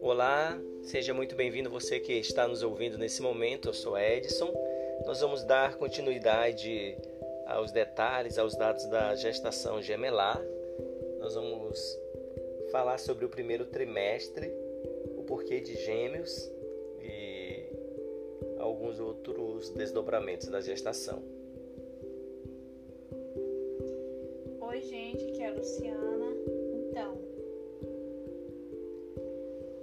Olá, seja muito bem-vindo você que está nos ouvindo nesse momento. Eu sou Edson. Nós vamos dar continuidade aos detalhes, aos dados da gestação gemelar. Nós vamos falar sobre o primeiro trimestre, o porquê de gêmeos e alguns outros desdobramentos da gestação. Oi, gente, aqui é a Luciana. Então,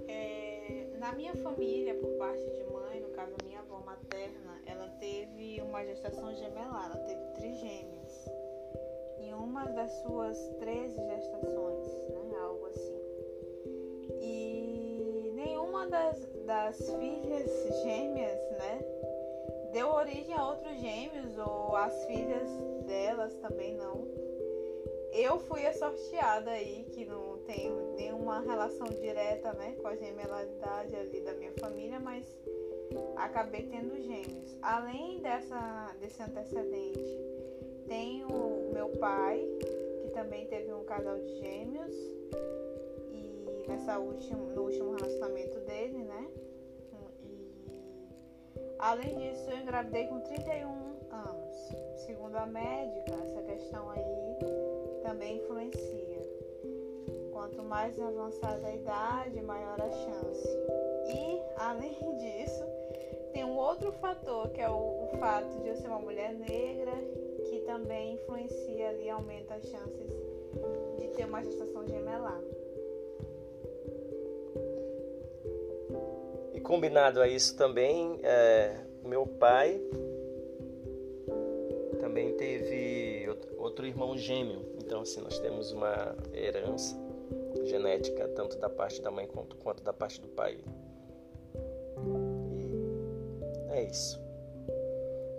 é, na minha família, por parte de mãe, no caso minha avó materna, ela teve uma gestação gemelar, ela teve trigêmeos. Em uma das suas 13 gestações, né, algo assim. E nenhuma das, das filhas gêmeas, né, deu origem a outros gêmeos, ou as filhas delas também não eu fui a sorteada aí, que não tem nenhuma relação direta né, com a gemelaridade ali da minha família, mas acabei tendo gêmeos. Além dessa, desse antecedente, tem o meu pai, que também teve um casal de gêmeos, e nessa última, no último relacionamento dele, né? E além disso, eu engravidei com 31 anos. Segundo a médica, essa questão aí também influencia. Quanto mais avançada a idade, maior a chance. E, além disso, tem um outro fator, que é o, o fato de eu ser uma mulher negra, que também influencia ali, aumenta as chances de ter uma gestação gemelar. E combinado a isso também, é, meu pai também teve outro irmão gêmeo. Então, assim, nós temos uma herança genética tanto da parte da mãe quanto, quanto da parte do pai. E é isso.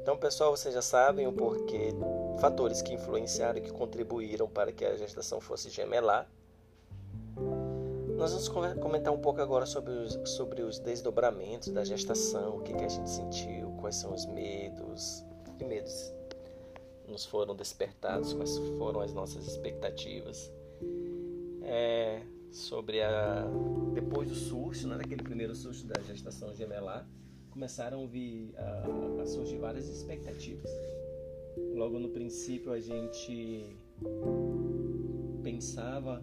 Então, pessoal, vocês já sabem o porquê, fatores que influenciaram e que contribuíram para que a gestação fosse gemelar. Nós vamos comentar um pouco agora sobre os, sobre os desdobramentos da gestação, o que, que a gente sentiu, quais são os medos. Que medos nos foram despertados, quais foram as nossas expectativas. É, sobre a depois do susto, né, daquele primeiro susto da gestação gemelar, começaram a, vir, a, a surgir várias expectativas. Logo no princípio a gente pensava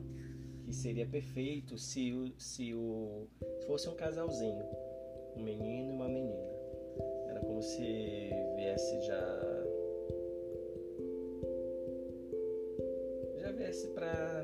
que seria perfeito se o, se o se fosse um casalzinho, um menino e uma menina. Era como se viesse já viesse pra.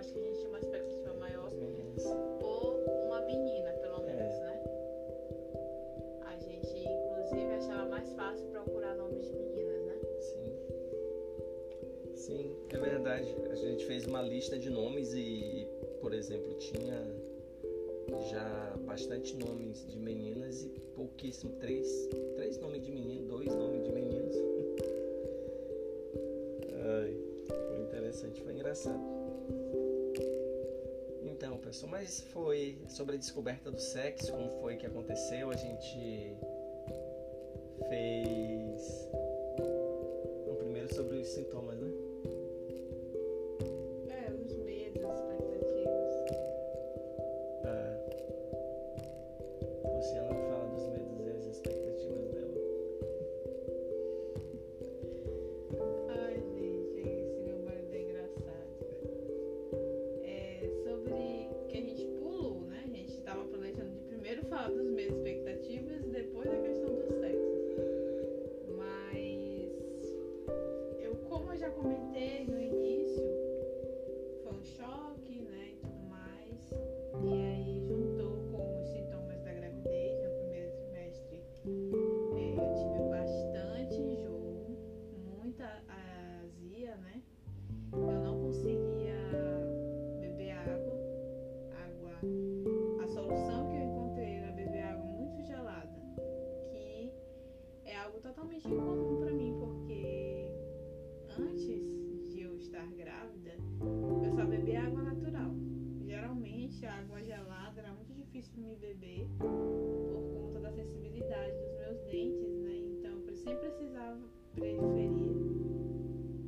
Acho que a gente tinha uma expectativa maior por uma menina, pelo menos, é. né? A gente inclusive achava mais fácil procurar nomes de meninas, né? Sim. Sim, é verdade. A gente fez uma lista de nomes e, por exemplo, tinha já bastante nomes de meninas e pouquíssimo, três, três nomes de menino, dois nomes de meninos. Ai, foi interessante, foi engraçado. Então, pessoal, mas foi sobre a descoberta do sexo, como foi que aconteceu, a gente fez. preferir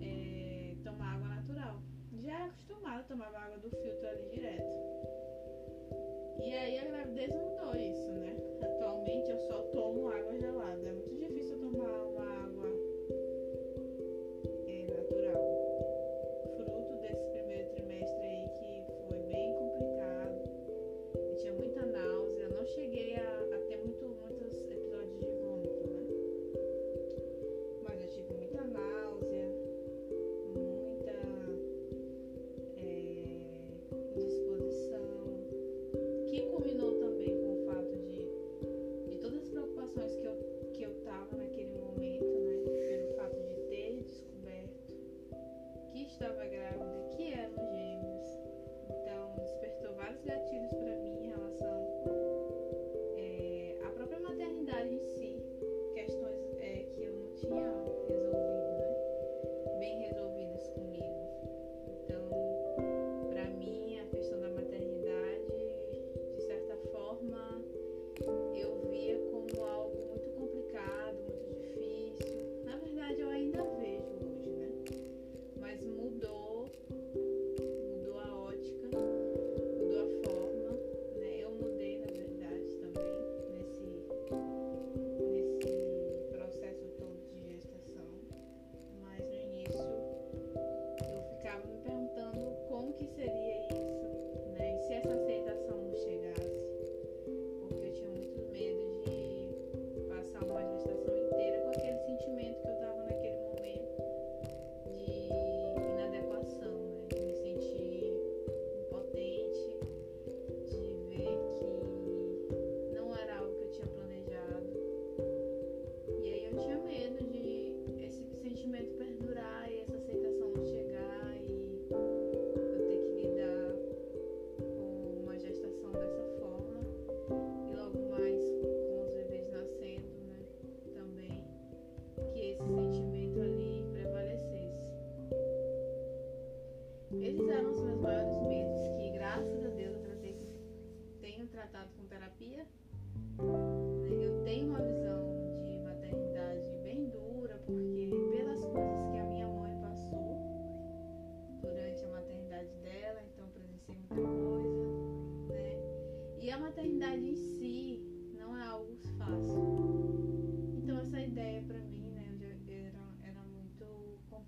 é, tomar água natural. Já é era acostumada, tomava água do filtro ali direto. E aí a gravidez não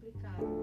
complicado.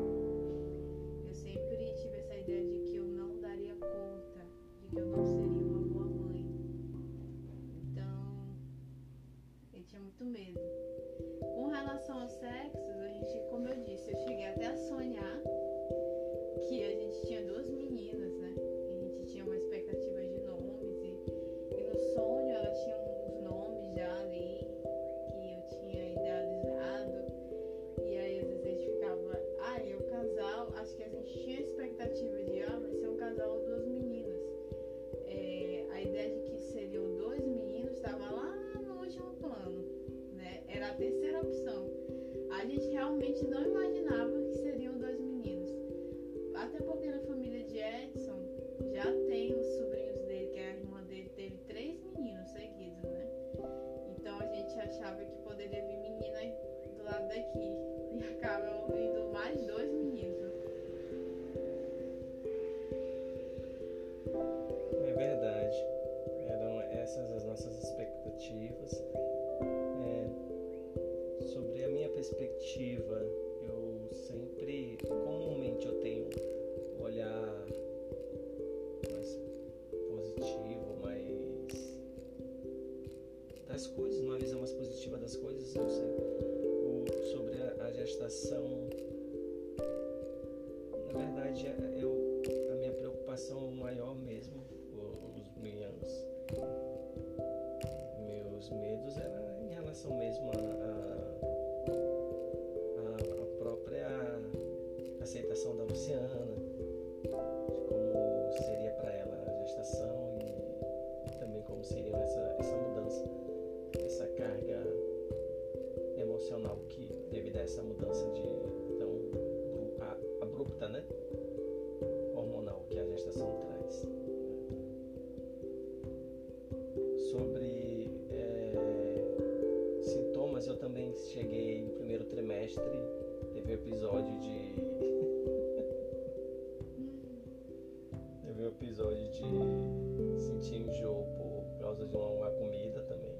episódio de sentir enjoo por causa de uma, uma comida também.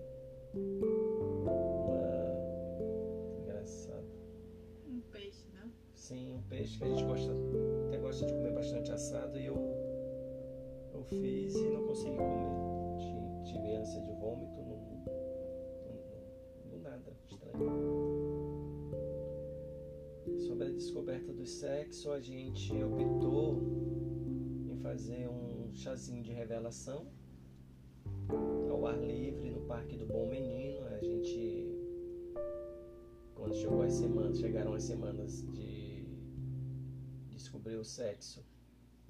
Uma... Engraçado. Um peixe, né? Sim, um peixe que a gente gosta, até gosta de comer bastante assado e eu, eu fiz e não consegui comer. Tive ânsia de vômito, não, não, nada estranho. Sobre a descoberta do sexo, a gente optou fazer um chazinho de revelação ao ar livre no Parque do Bom Menino. A gente, quando chegou as semanas, chegaram as semanas de descobrir o sexo,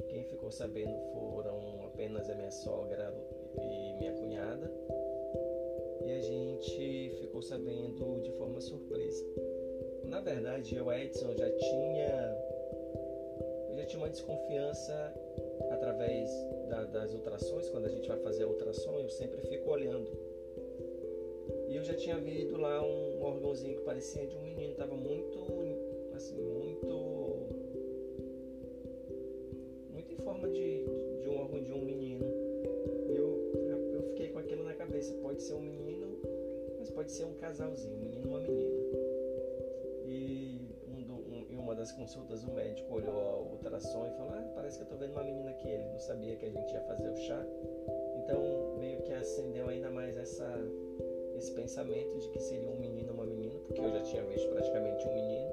quem ficou sabendo foram apenas a minha sogra e minha cunhada. E a gente ficou sabendo de forma surpresa. Na verdade, eu, Edson, já tinha, eu já tinha uma desconfiança através da, das ultrações. Quando a gente vai fazer a ultrassom, eu sempre fico olhando. E eu já tinha visto lá um órgãozinho que parecia de um menino, tava muito, assim, das consultas o médico olhou o ultrassom e falou, ah, parece que eu tô vendo uma menina aqui. Ele não sabia que a gente ia fazer o chá. Então meio que acendeu ainda mais essa, esse pensamento de que seria um menino ou uma menina, porque eu já tinha visto praticamente um menino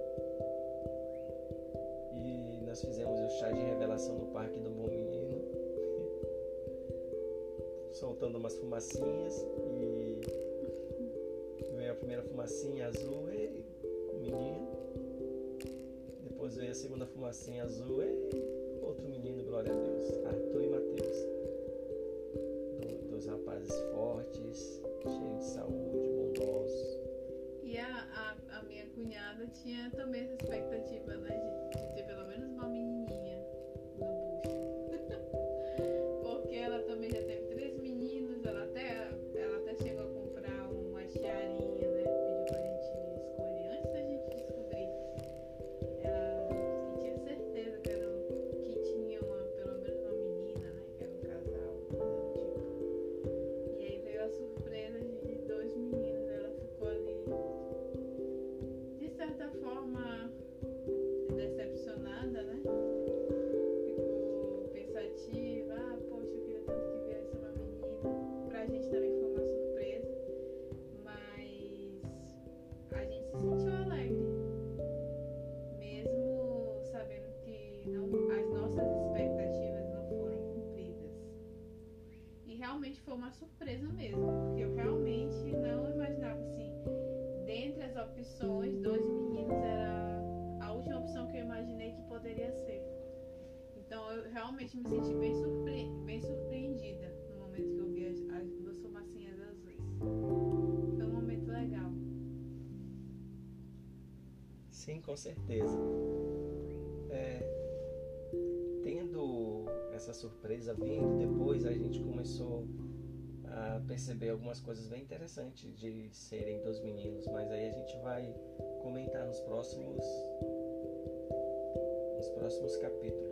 nós fizemos o chá de revelação no Parque do Bom Menino, soltando umas fumacinhas e veio a primeira fumacinha azul, segunda fumacinha azul, ei, outro menino, glória a Deus, Arthur e Mateus. Do, dos rapazes fortes, cheios de saúde, bondosos. E a, a, a minha cunhada tinha também essa expectativa, né, realmente me senti bem, surpre bem surpreendida no momento que eu vi as, as duas fumacinhas azuis. Foi um momento legal. Sim, com certeza. É, tendo essa surpresa vindo, depois a gente começou a perceber algumas coisas bem interessantes de serem dois meninos, mas aí a gente vai comentar nos próximos nos próximos capítulos